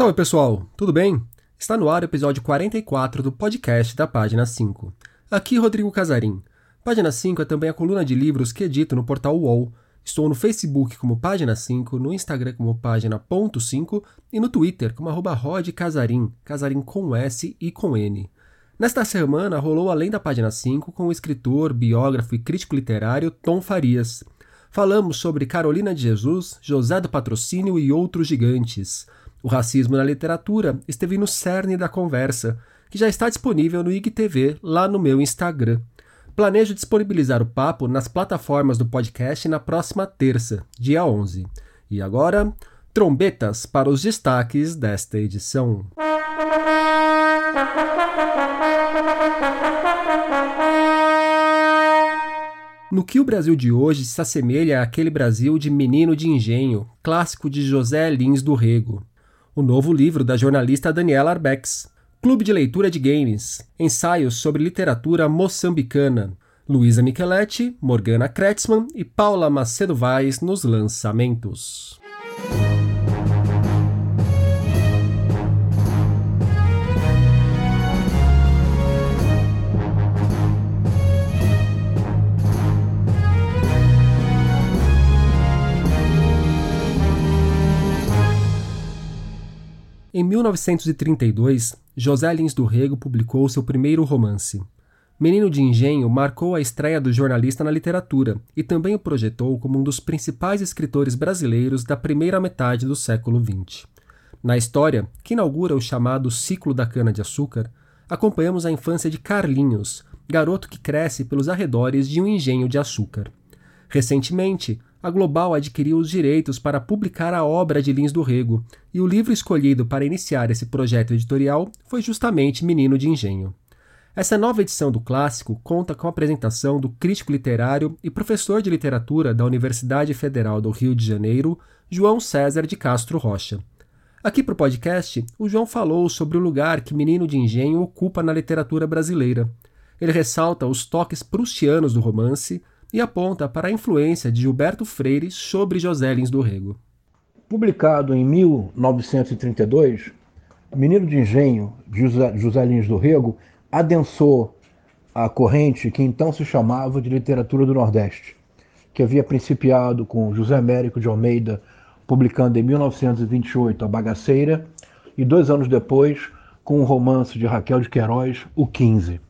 Salve pessoal, tudo bem? Está no ar o episódio 44 do podcast da Página 5. Aqui Rodrigo Casarim. Página 5 é também a coluna de livros que edito no portal UOL. Estou no Facebook como Página 5, no Instagram como Página.5 e no Twitter como arroba Rod Casarim, Casarim com S e com N. Nesta semana rolou Além da Página 5 com o escritor, biógrafo e crítico literário Tom Farias. Falamos sobre Carolina de Jesus, José do Patrocínio e outros gigantes. O racismo na literatura esteve no cerne da conversa, que já está disponível no IGTV lá no meu Instagram. Planejo disponibilizar o papo nas plataformas do podcast na próxima terça, dia 11. E agora, trombetas para os destaques desta edição. No que o Brasil de hoje se assemelha àquele Brasil de Menino de Engenho, clássico de José Lins do Rego o novo livro da jornalista Daniela Arbex, Clube de Leitura de Games, ensaios sobre literatura moçambicana, Luísa Micheletti, Morgana Kretzmann e Paula Macedo Vaz nos lançamentos. Em 1932, José Lins do Rego publicou seu primeiro romance. Menino de Engenho marcou a estreia do jornalista na literatura e também o projetou como um dos principais escritores brasileiros da primeira metade do século XX. Na história, que inaugura o chamado ciclo da cana-de-açúcar, acompanhamos a infância de Carlinhos, garoto que cresce pelos arredores de um engenho de açúcar. Recentemente, a Global adquiriu os direitos para publicar a obra de Lins do Rego, e o livro escolhido para iniciar esse projeto editorial foi justamente Menino de Engenho. Essa nova edição do clássico conta com a apresentação do crítico literário e professor de literatura da Universidade Federal do Rio de Janeiro, João César de Castro Rocha. Aqui para o podcast, o João falou sobre o lugar que Menino de Engenho ocupa na literatura brasileira. Ele ressalta os toques prustianos do romance, e aponta para a influência de Gilberto Freire sobre José Lins do Rego. Publicado em 1932, Menino de Engenho, de José Lins do Rego, adensou a corrente que então se chamava de literatura do Nordeste, que havia principiado com José Américo de Almeida, publicando em 1928 A Bagaceira, e dois anos depois com o romance de Raquel de Queiroz, O 15.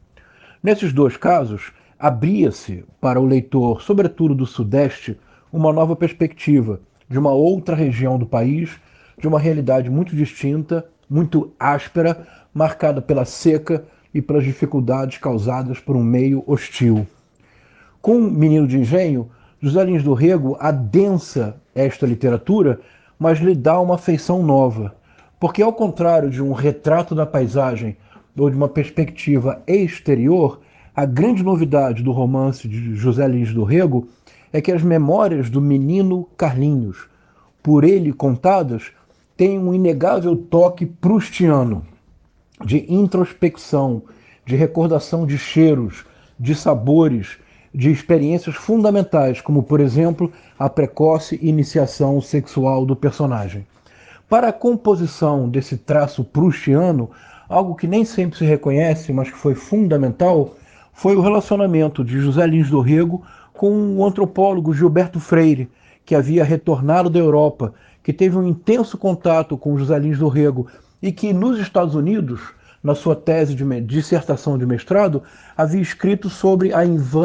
Nesses dois casos, abria-se para o leitor, sobretudo do Sudeste, uma nova perspectiva de uma outra região do país, de uma realidade muito distinta, muito áspera, marcada pela seca e pelas dificuldades causadas por um meio hostil. Com Menino de Engenho, José Lins do Rego adensa esta literatura, mas lhe dá uma feição nova, porque ao contrário de um retrato da paisagem ou de uma perspectiva exterior, a grande novidade do romance de José Lins do Rego é que as memórias do menino Carlinhos, por ele contadas, têm um inegável toque prustiano de introspecção, de recordação de cheiros, de sabores, de experiências fundamentais, como, por exemplo, a precoce iniciação sexual do personagem. Para a composição desse traço prustiano, algo que nem sempre se reconhece, mas que foi fundamental, foi o relacionamento de José Lins do Rego com o antropólogo Gilberto Freire, que havia retornado da Europa, que teve um intenso contato com José Lins do Rego e que nos Estados Unidos, na sua tese de dissertação de mestrado, havia escrito sobre a,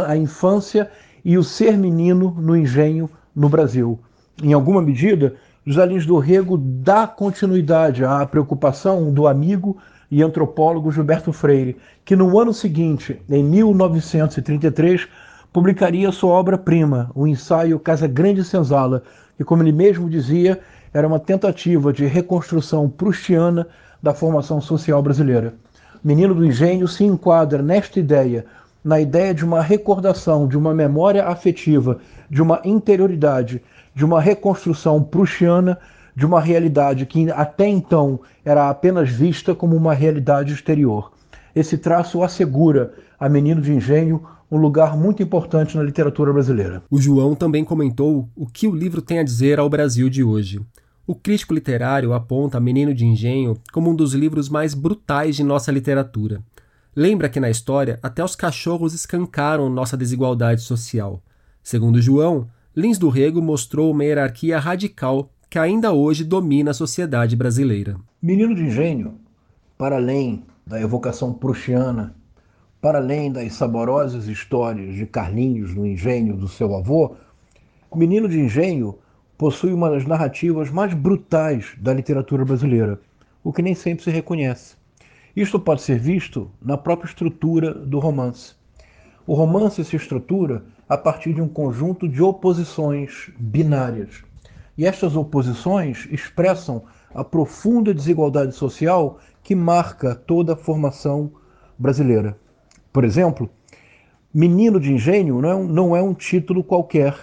a infância e o ser menino no engenho no Brasil. Em alguma medida, José Lins do Rego dá continuidade à preocupação do amigo e antropólogo Gilberto Freire, que no ano seguinte, em 1933, publicaria sua obra-prima, o ensaio Casa Grande Senzala, que, como ele mesmo dizia, era uma tentativa de reconstrução prustiana da formação social brasileira. Menino do Engenho se enquadra nesta ideia, na ideia de uma recordação, de uma memória afetiva, de uma interioridade, de uma reconstrução prustiana de uma realidade que até então era apenas vista como uma realidade exterior. Esse traço assegura a Menino de Engenho um lugar muito importante na literatura brasileira. O João também comentou o que o livro tem a dizer ao Brasil de hoje. O crítico literário aponta Menino de Engenho como um dos livros mais brutais de nossa literatura. Lembra que na história até os cachorros escancaram nossa desigualdade social. Segundo João, Lins do Rego mostrou uma hierarquia radical que ainda hoje domina a sociedade brasileira. Menino de Engenho, para além da evocação prussiana, para além das saborosas histórias de Carlinhos no engenho do seu avô, Menino de Engenho possui uma das narrativas mais brutais da literatura brasileira, o que nem sempre se reconhece. Isto pode ser visto na própria estrutura do romance. O romance se estrutura a partir de um conjunto de oposições binárias. E estas oposições expressam a profunda desigualdade social que marca toda a formação brasileira. Por exemplo, Menino de Engenho não é um, não é um título qualquer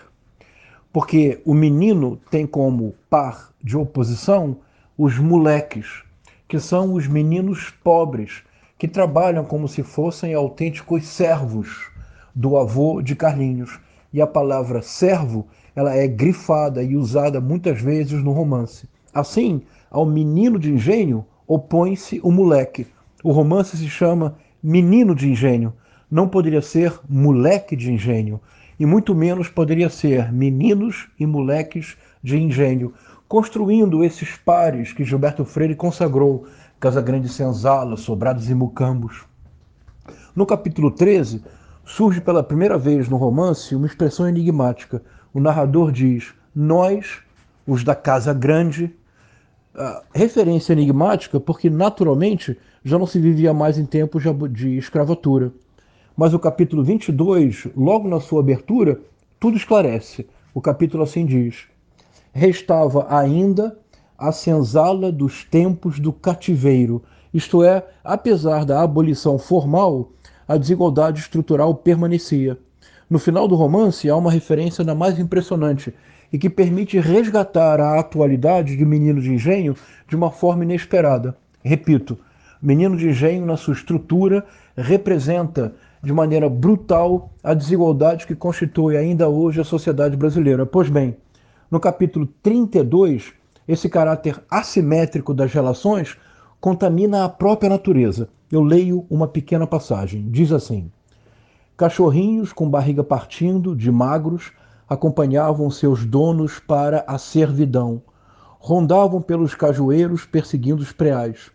porque o menino tem como par de oposição os moleques, que são os meninos pobres, que trabalham como se fossem autênticos servos do avô de Carlinhos. E a palavra servo, ela é grifada e usada muitas vezes no romance. Assim, ao menino de engenho opõe-se o moleque. O romance se chama Menino de Engenho. Não poderia ser moleque de engenho e muito menos poderia ser meninos e moleques de engenho, construindo esses pares que Gilberto Freire consagrou, Casa Grande Senzala, Sobrados e Mucambos. No capítulo 13, surge pela primeira vez no romance uma expressão enigmática. O narrador diz: Nós, os da Casa Grande, uh, referência enigmática porque naturalmente já não se vivia mais em tempos de escravatura. Mas o capítulo 22, logo na sua abertura, tudo esclarece. O capítulo assim diz: Restava ainda a senzala dos tempos do cativeiro, isto é, apesar da abolição formal, a desigualdade estrutural permanecia. No final do romance há uma referência ainda mais impressionante e que permite resgatar a atualidade de Menino de Engenho de uma forma inesperada. Repito, Menino de Engenho, na sua estrutura, representa de maneira brutal a desigualdade que constitui ainda hoje a sociedade brasileira. Pois bem, no capítulo 32, esse caráter assimétrico das relações contamina a própria natureza. Eu leio uma pequena passagem. Diz assim: Cachorrinhos com barriga partindo, de magros, acompanhavam seus donos para a servidão. Rondavam pelos cajueiros perseguindo os preais.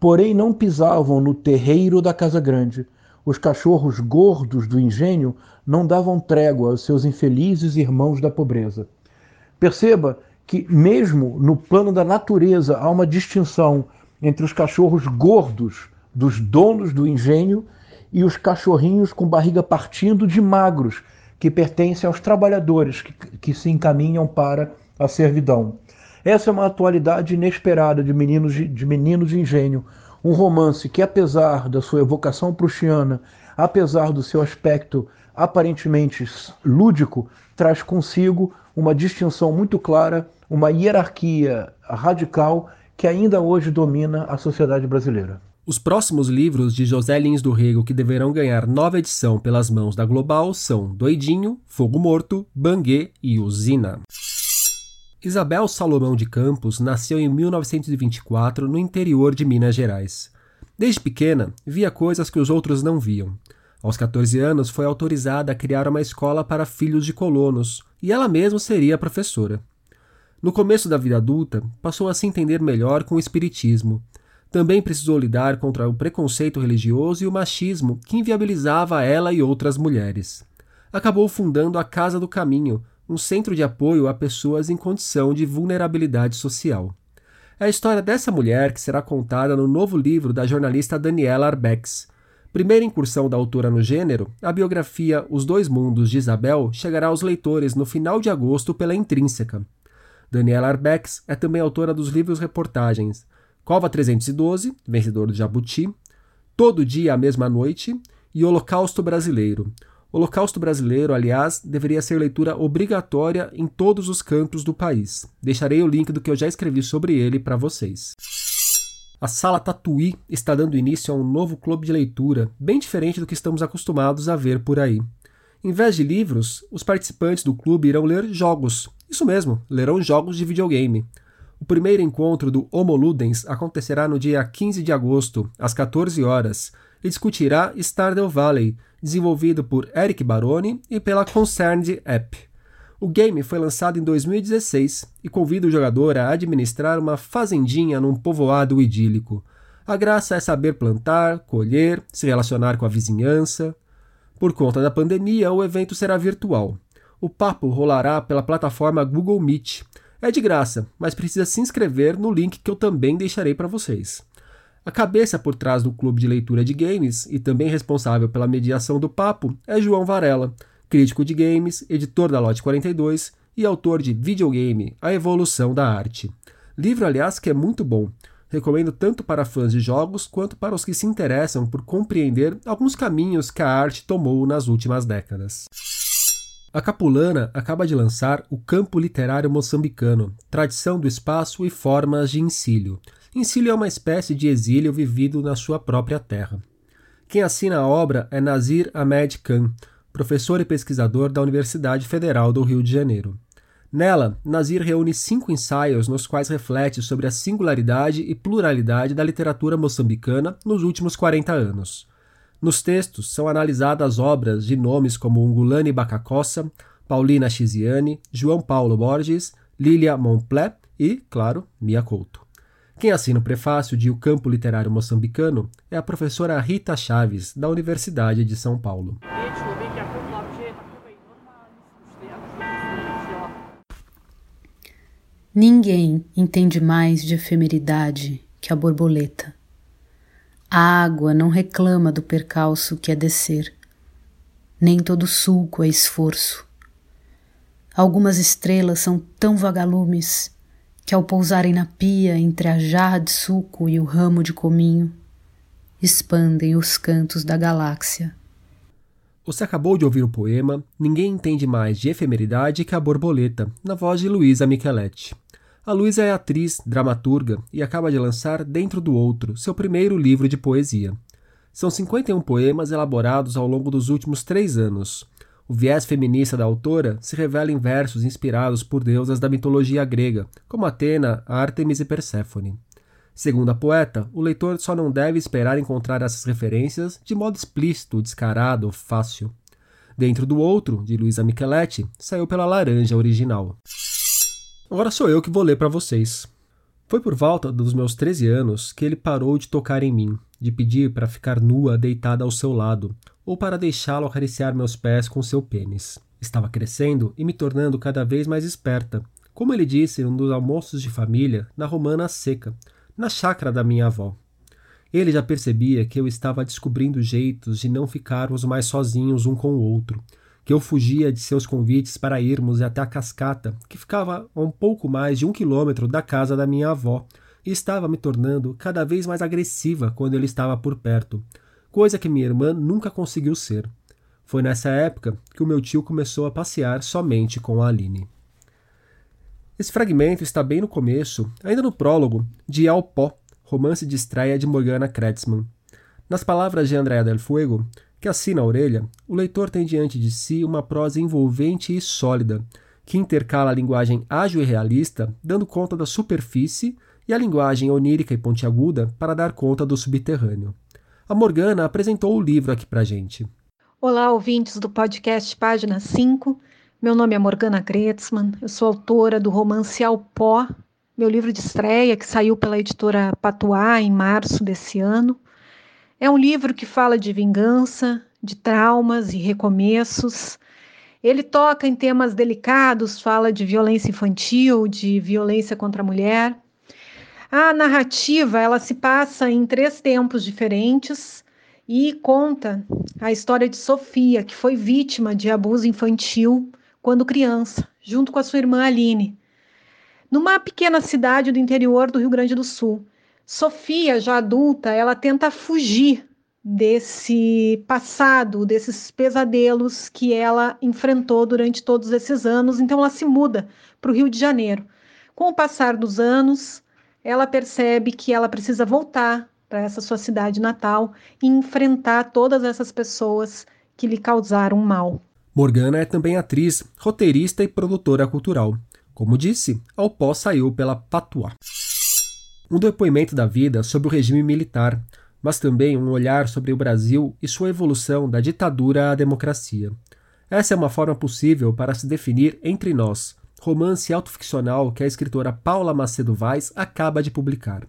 Porém, não pisavam no terreiro da casa grande os cachorros gordos do engenho não davam trégua aos seus infelizes irmãos da pobreza. Perceba que, mesmo no plano da natureza, há uma distinção entre os cachorros gordos dos donos do engenho e os cachorrinhos com barriga partindo de magros, que pertencem aos trabalhadores que, que se encaminham para a servidão. Essa é uma atualidade inesperada de meninos de, de, meninos de engenho, um romance que, apesar da sua evocação prussiana, apesar do seu aspecto aparentemente lúdico, traz consigo uma distinção muito clara, uma hierarquia radical que ainda hoje domina a sociedade brasileira. Os próximos livros de José Lins do Rego que deverão ganhar nova edição pelas mãos da Global são Doidinho, Fogo Morto, Banguê e Usina. Isabel Salomão de Campos nasceu em 1924 no interior de Minas Gerais. Desde pequena, via coisas que os outros não viam. Aos 14 anos, foi autorizada a criar uma escola para filhos de colonos e ela mesma seria professora. No começo da vida adulta, passou a se entender melhor com o espiritismo. Também precisou lidar contra o preconceito religioso e o machismo que inviabilizava ela e outras mulheres. Acabou fundando a Casa do Caminho, um centro de apoio a pessoas em condição de vulnerabilidade social. É a história dessa mulher que será contada no novo livro da jornalista Daniela Arbex. Primeira incursão da autora no gênero, a biografia Os Dois Mundos de Isabel chegará aos leitores no final de agosto pela Intrínseca. Daniela Arbex é também autora dos livros-reportagens Cova 312, Vencedor do Jabuti, Todo Dia a Mesma Noite e Holocausto Brasileiro, Holocausto Brasileiro, aliás, deveria ser leitura obrigatória em todos os cantos do país. Deixarei o link do que eu já escrevi sobre ele para vocês. A Sala Tatuí está dando início a um novo clube de leitura, bem diferente do que estamos acostumados a ver por aí. Em vez de livros, os participantes do clube irão ler jogos. Isso mesmo, lerão jogos de videogame. O primeiro encontro do Homo Ludens acontecerá no dia 15 de agosto, às 14 horas, e discutirá Stardew Valley, desenvolvido por Eric Baroni e pela Concerned App. O game foi lançado em 2016 e convida o jogador a administrar uma fazendinha num povoado idílico. A graça é saber plantar, colher, se relacionar com a vizinhança. Por conta da pandemia, o evento será virtual. O papo rolará pela plataforma Google Meet. É de graça, mas precisa se inscrever no link que eu também deixarei para vocês. A cabeça por trás do clube de leitura de games e também responsável pela mediação do papo é João Varela, crítico de games, editor da Lote 42 e autor de Videogame: A Evolução da Arte. Livro, aliás, que é muito bom. Recomendo tanto para fãs de jogos quanto para os que se interessam por compreender alguns caminhos que a arte tomou nas últimas décadas. A Capulana acaba de lançar o Campo Literário Moçambicano, Tradição do Espaço e Formas de Ensílio. Ensílio é uma espécie de exílio vivido na sua própria terra. Quem assina a obra é Nazir Ahmed Khan, professor e pesquisador da Universidade Federal do Rio de Janeiro. Nela, Nazir reúne cinco ensaios nos quais reflete sobre a singularidade e pluralidade da literatura moçambicana nos últimos 40 anos. Nos textos são analisadas obras de nomes como Ungulani Bacacossa, Paulina Chiziane, João Paulo Borges, Lilia Montplé e, claro, Mia Couto. Quem assina o prefácio de O Campo Literário Moçambicano é a professora Rita Chaves, da Universidade de São Paulo. Ninguém entende mais de efemeridade que a borboleta. A água não reclama do percalço que é descer, nem todo sulco é esforço. Algumas estrelas são tão vagalumes que, ao pousarem na pia entre a jarra de suco e o ramo de cominho, expandem os cantos da galáxia. Você acabou de ouvir o poema Ninguém Entende Mais de Efemeridade que a Borboleta, na voz de Luísa Micheletti. A Luísa é atriz, dramaturga e acaba de lançar Dentro do Outro, seu primeiro livro de poesia. São 51 poemas elaborados ao longo dos últimos três anos. O viés feminista da autora se revela em versos inspirados por deusas da mitologia grega, como Atena, Ártemis e Perséfone. Segundo a poeta, o leitor só não deve esperar encontrar essas referências de modo explícito, descarado ou fácil. Dentro do outro, de Luisa Micheletti, saiu pela Laranja original. Agora sou eu que vou ler para vocês. Foi por volta dos meus 13 anos que ele parou de tocar em mim, de pedir para ficar nua deitada ao seu lado, ou para deixá-lo acariciar meus pés com seu pênis. Estava crescendo e me tornando cada vez mais esperta, como ele disse em um dos almoços de família na Romana Seca, na chácara da minha avó. Ele já percebia que eu estava descobrindo jeitos de não ficarmos mais sozinhos um com o outro, que eu fugia de seus convites para irmos até a cascata, que ficava a um pouco mais de um quilômetro da casa da minha avó, e estava me tornando cada vez mais agressiva quando ele estava por perto, coisa que minha irmã nunca conseguiu ser. Foi nessa época que o meu tio começou a passear somente com a Aline. Esse fragmento está bem no começo, ainda no prólogo, de Al Pó, romance de estreia de Morgana Kretzmann. Nas palavras de Andrea del Fuego, que assina a orelha, o leitor tem diante de si uma prosa envolvente e sólida, que intercala a linguagem ágil e realista, dando conta da superfície, e a linguagem onírica e pontiaguda para dar conta do subterrâneo. A Morgana apresentou o livro aqui pra gente. Olá, ouvintes do podcast Página 5. Meu nome é Morgana Kretzmann, eu sou autora do romance Ao Pó, meu livro de estreia que saiu pela editora Patuá em março desse ano. É um livro que fala de vingança, de traumas e recomeços. Ele toca em temas delicados, fala de violência infantil, de violência contra a mulher, a narrativa ela se passa em três tempos diferentes e conta a história de Sofia, que foi vítima de abuso infantil quando criança, junto com a sua irmã Aline, numa pequena cidade do interior do Rio Grande do Sul. Sofia, já adulta, ela tenta fugir desse passado, desses pesadelos que ela enfrentou durante todos esses anos, então ela se muda para o Rio de Janeiro. Com o passar dos anos, ela percebe que ela precisa voltar para essa sua cidade natal e enfrentar todas essas pessoas que lhe causaram mal. Morgana é também atriz, roteirista e produtora cultural. Como disse, ao pó saiu pela patuá. Um depoimento da vida sobre o regime militar, mas também um olhar sobre o Brasil e sua evolução da ditadura à democracia. Essa é uma forma possível para se definir Entre Nós, romance autoficcional que a escritora Paula Macedo Vaz acaba de publicar.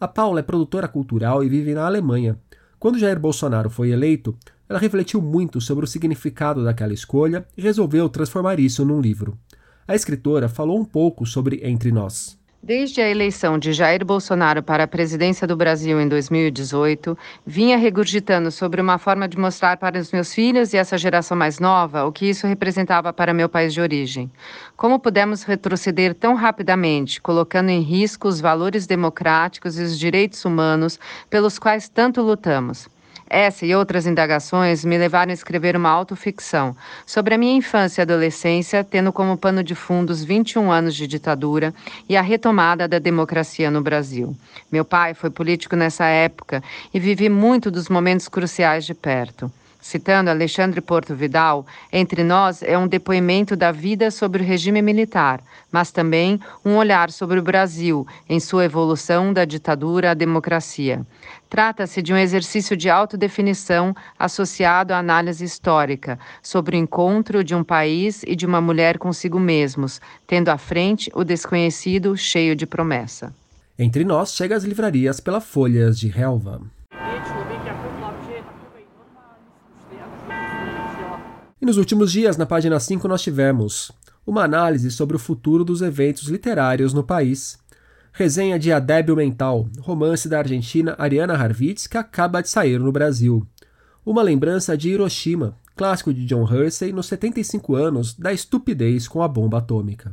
A Paula é produtora cultural e vive na Alemanha. Quando Jair Bolsonaro foi eleito, ela refletiu muito sobre o significado daquela escolha e resolveu transformar isso num livro. A escritora falou um pouco sobre Entre Nós. Desde a eleição de Jair Bolsonaro para a presidência do Brasil em 2018, vinha regurgitando sobre uma forma de mostrar para os meus filhos e essa geração mais nova o que isso representava para meu país de origem. Como pudemos retroceder tão rapidamente, colocando em risco os valores democráticos e os direitos humanos pelos quais tanto lutamos. Essa e outras indagações me levaram a escrever uma autoficção sobre a minha infância e adolescência, tendo como pano de fundo os 21 anos de ditadura e a retomada da democracia no Brasil. Meu pai foi político nessa época e vivi muito dos momentos cruciais de perto. Citando Alexandre Porto Vidal, Entre Nós é um depoimento da vida sobre o regime militar, mas também um olhar sobre o Brasil em sua evolução da ditadura à democracia. Trata-se de um exercício de autodefinição associado à análise histórica sobre o encontro de um país e de uma mulher consigo mesmos, tendo à frente o desconhecido cheio de promessa. Entre Nós chega às livrarias pela Folhas de Relva. E nos últimos dias, na página 5, nós tivemos uma análise sobre o futuro dos eventos literários no país, resenha de A Débil Mental, romance da argentina Ariana Harvitz, que acaba de sair no Brasil, uma lembrança de Hiroshima, clássico de John Hersey nos 75 anos da estupidez com a bomba atômica.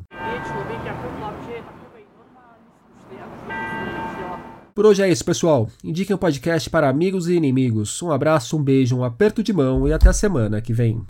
Por hoje é isso, pessoal. Indiquem o podcast para amigos e inimigos. Um abraço, um beijo, um aperto de mão e até a semana que vem.